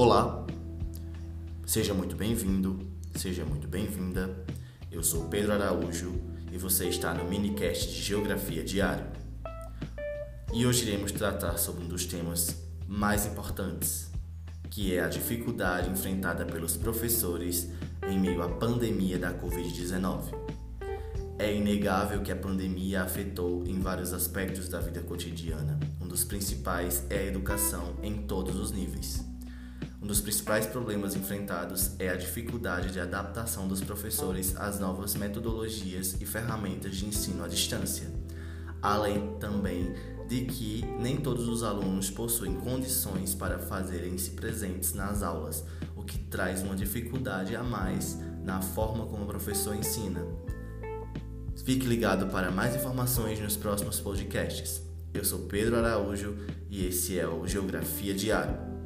Olá, seja muito bem-vindo, seja muito bem-vinda. Eu sou Pedro Araújo e você está no minicast de Geografia Diário. E hoje iremos tratar sobre um dos temas mais importantes, que é a dificuldade enfrentada pelos professores em meio à pandemia da Covid-19. É inegável que a pandemia afetou em vários aspectos da vida cotidiana. Um dos principais é a educação em todos os níveis. Dos principais problemas enfrentados é a dificuldade de adaptação dos professores às novas metodologias e ferramentas de ensino à distância, além também de que nem todos os alunos possuem condições para fazerem-se presentes nas aulas, o que traz uma dificuldade a mais na forma como o professor ensina. Fique ligado para mais informações nos próximos podcasts. Eu sou Pedro Araújo e esse é o Geografia Diário.